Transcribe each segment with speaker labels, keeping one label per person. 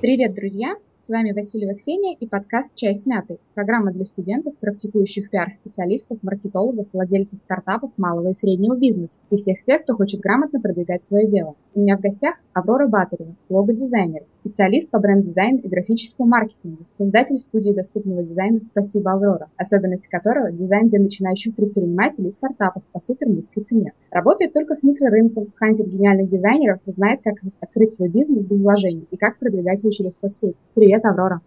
Speaker 1: Привет, друзья! С вами Васильева Ксения и подкаст «Чай с мятой» – программа для студентов, практикующих пиар-специалистов, маркетологов, владельцев стартапов, малого и среднего бизнеса и всех тех, кто хочет грамотно продвигать свое дело. У меня в гостях Аврора Батарева, лого-дизайнер, специалист по бренд-дизайну и графическому маркетингу, создатель студии доступного дизайна «Спасибо, Аврора», особенность которого – дизайн для начинающих предпринимателей и стартапов по супер низкой цене. Работает только с микрорынком, хантит гениальных дизайнеров и знает, как открыть свой бизнес без вложений и как продвигать его через соцсети. Привет! Привет, Аврора.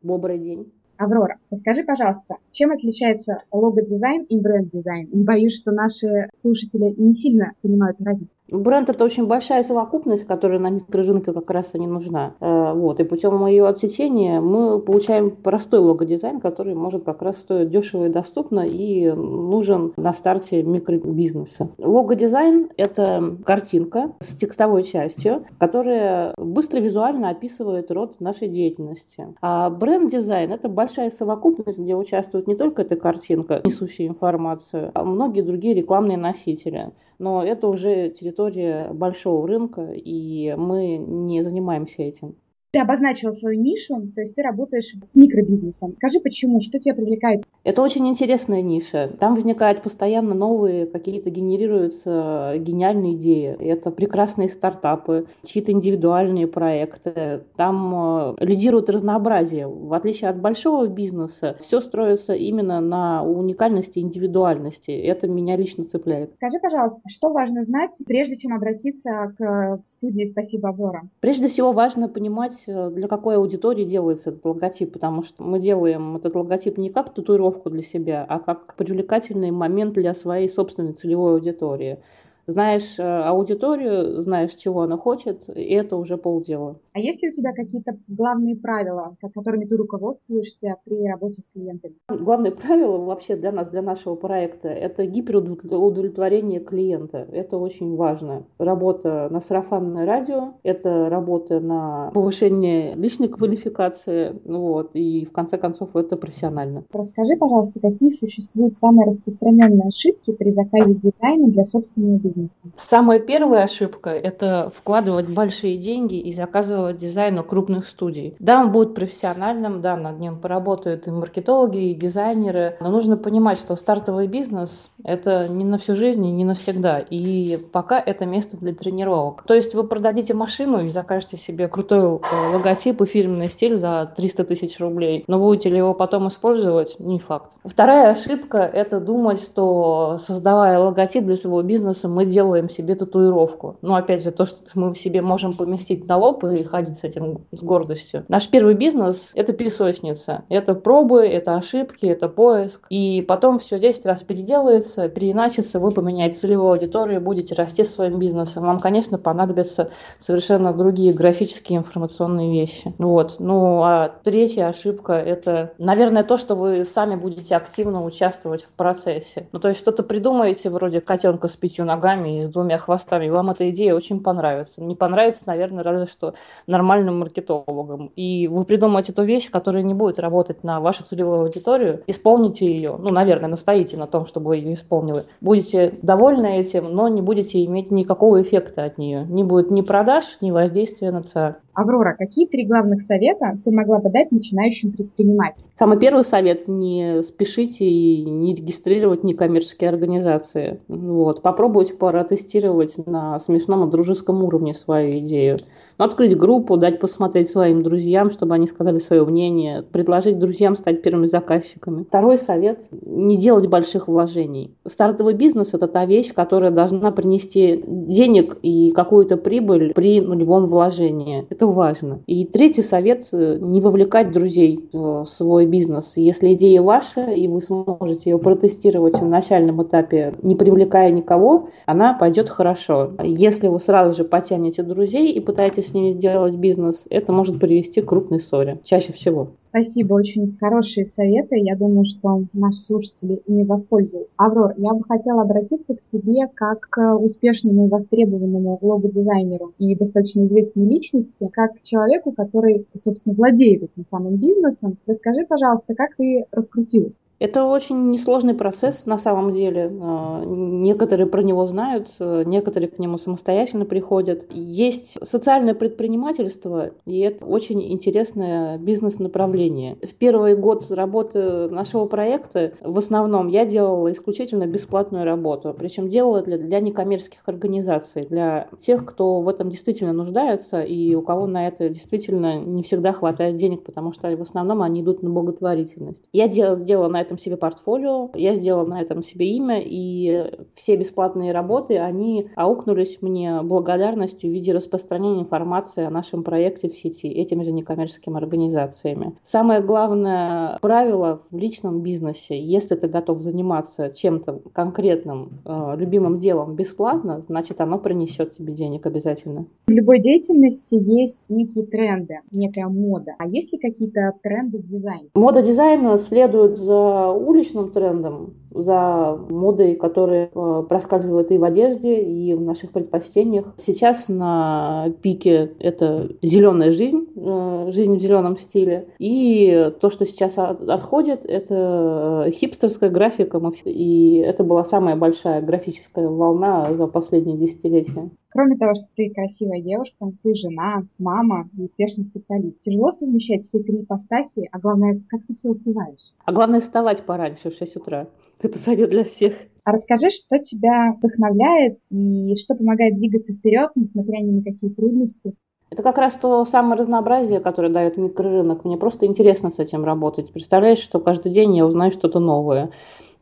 Speaker 2: Добрый день.
Speaker 1: Аврора, расскажи, пожалуйста, чем отличается лого-дизайн и бренд-дизайн? Я боюсь, что наши слушатели не сильно понимают разницу.
Speaker 2: Бренд это очень большая совокупность, которая на микрорынке как раз и не нужна. Э, вот. И путем ее отсечения мы получаем простой логодизайн, который может как раз стоить дешево и доступно и нужен на старте микробизнеса. Логодизайн это картинка с текстовой частью, которая быстро визуально описывает род нашей деятельности. А бренд-дизайн это большая совокупность, где участвует не только эта картинка, несущая информацию, а многие другие рекламные носители. Но это уже территория территория большого рынка, и мы не занимаемся этим.
Speaker 1: Ты обозначила свою нишу, то есть ты работаешь с микробизнесом. Скажи, почему? Что тебя привлекает?
Speaker 2: Это очень интересная ниша. Там возникают постоянно новые какие-то генерируются гениальные идеи. Это прекрасные стартапы, чьи-то индивидуальные проекты. Там э, лидирует разнообразие. В отличие от большого бизнеса, все строится именно на уникальности индивидуальности. Это меня лично цепляет.
Speaker 1: Скажи, пожалуйста, что важно знать, прежде чем обратиться к студии «Спасибо, Аврора»?
Speaker 2: Прежде всего важно понимать, Э, для какой аудитории делается этот логотип, потому что мы делаем этот логотип не как татуировку для себя, а как привлекательный момент для своей собственной целевой аудитории знаешь э, аудиторию, знаешь, чего она хочет, и это уже полдела.
Speaker 1: А есть ли у тебя какие-то главные правила, которыми ты руководствуешься при работе с клиентами?
Speaker 2: Главное правило вообще для нас, для нашего проекта, это гиперудовлетворение клиента. Это очень важно. Работа на сарафанное радио, это работа на повышение личной квалификации, вот, и в конце концов это профессионально.
Speaker 1: Расскажи, пожалуйста, какие существуют самые распространенные ошибки при заказе дизайна для собственного бизнеса?
Speaker 2: Самая первая ошибка – это вкладывать большие деньги и заказывать дизайн у крупных студий. Да, он будет профессиональным, да, над ним поработают и маркетологи, и дизайнеры, но нужно понимать, что стартовый бизнес – это не на всю жизнь и не навсегда, и пока это место для тренировок. То есть вы продадите машину и закажете себе крутой э, логотип и фирменный стиль за 300 тысяч рублей, но будете ли его потом использовать – не факт. Вторая ошибка – это думать, что создавая логотип для своего бизнеса, мы делаем себе татуировку. Но опять же, то, что мы себе можем поместить на лоб и ходить с этим с гордостью. Наш первый бизнес – это песочница. Это пробы, это ошибки, это поиск. И потом все 10 раз переделается, переиначится, вы поменяете целевую аудиторию, будете расти своим бизнесом. Вам, конечно, понадобятся совершенно другие графические информационные вещи. Вот. Ну, а третья ошибка – это, наверное, то, что вы сами будете активно участвовать в процессе. Ну, то есть что-то придумаете вроде котенка с пятью ногами, и с двумя хвостами. Вам эта идея очень понравится. Не понравится, наверное, разве что нормальным маркетологам. И вы придумаете ту вещь, которая не будет работать на вашу целевую аудиторию, исполните ее. Ну, наверное, настоите на том, чтобы ее исполнили. Будете довольны этим, но не будете иметь никакого эффекта от нее. Не будет ни продаж, ни воздействия на ЦА.
Speaker 1: Аврора, какие три главных совета ты могла бы дать начинающим предпринимателям?
Speaker 2: Самый первый совет – не спешите и не регистрировать некоммерческие организации. Вот. Попробуйте протестировать на смешном и дружеском уровне свою идею. Но открыть группу, дать посмотреть своим друзьям, чтобы они сказали свое мнение, предложить друзьям стать первыми заказчиками. Второй совет – не делать больших вложений. Стартовый бизнес – это та вещь, которая должна принести денег и какую-то прибыль при нулевом вложении. Это важно. И третий совет – не вовлекать друзей в свой бизнес. Если идея ваша, и вы сможете ее протестировать на начальном этапе, не привлекая никого, она пойдет хорошо. Если вы сразу же потянете друзей и пытаетесь с ними сделать бизнес, это может привести к крупной ссоре, чаще всего.
Speaker 1: Спасибо, очень хорошие советы. Я думаю, что наши слушатели ими воспользуются. Аврор, я бы хотела обратиться к тебе как к успешному и востребованному лого-дизайнеру и достаточно известной личности, как человеку, который, собственно, владеет этим самым бизнесом. Расскажи, пожалуйста, как ты раскрутилась?
Speaker 2: Это очень несложный процесс на самом деле. А, некоторые про него знают, некоторые к нему самостоятельно приходят. Есть социальное предпринимательство, и это очень интересное бизнес-направление. В первый год работы нашего проекта в основном я делала исключительно бесплатную работу, причем делала для, для некоммерческих организаций, для тех, кто в этом действительно нуждается и у кого на это действительно не всегда хватает денег, потому что в основном они идут на благотворительность. Я делала, сделала на этом себе портфолио, я сделала на этом себе имя, и все бесплатные работы, они аукнулись мне благодарностью в виде распространения информации о нашем проекте в сети этими же некоммерческими организациями. Самое главное правило в личном бизнесе, если ты готов заниматься чем-то конкретным, э, любимым делом бесплатно, значит оно принесет тебе денег обязательно.
Speaker 1: В любой деятельности есть некие тренды, некая мода. А есть ли какие-то тренды в дизайне?
Speaker 2: Мода дизайна следует за уличным трендом, за модой, которая э, проскальзывает и в одежде, и в наших предпочтениях. Сейчас на пике это зеленая жизнь, э, жизнь в зеленом стиле. И то, что сейчас отходит, это хипстерская графика. И это была самая большая графическая волна за последние десятилетия.
Speaker 1: Кроме того, что ты красивая девушка, ты жена, мама успешный специалист. Тяжело совмещать все три ипостаси, а главное, как ты все успеваешь?
Speaker 2: А главное, вставать пораньше, в 6 утра. Это совет для всех.
Speaker 1: А расскажи, что тебя вдохновляет и что помогает двигаться вперед, несмотря ни на какие трудности.
Speaker 2: Это как раз то самое разнообразие, которое дает микрорынок. Мне просто интересно с этим работать. Представляешь, что каждый день я узнаю что-то новое.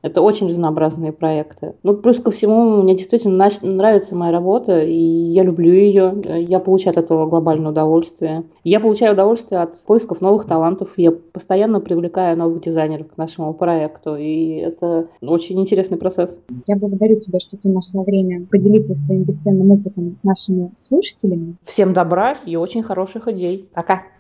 Speaker 2: Это очень разнообразные проекты. Ну, плюс ко всему, мне действительно нравится моя работа, и я люблю ее. Я получаю от этого глобальное удовольствие. Я получаю удовольствие от поисков новых талантов. Я постоянно привлекаю новых дизайнеров к нашему проекту, и это очень интересный процесс.
Speaker 1: Я благодарю тебя, что ты нашла время поделиться своим бесценным опытом с нашими слушателями.
Speaker 2: Всем добра и очень хороших идей. Пока!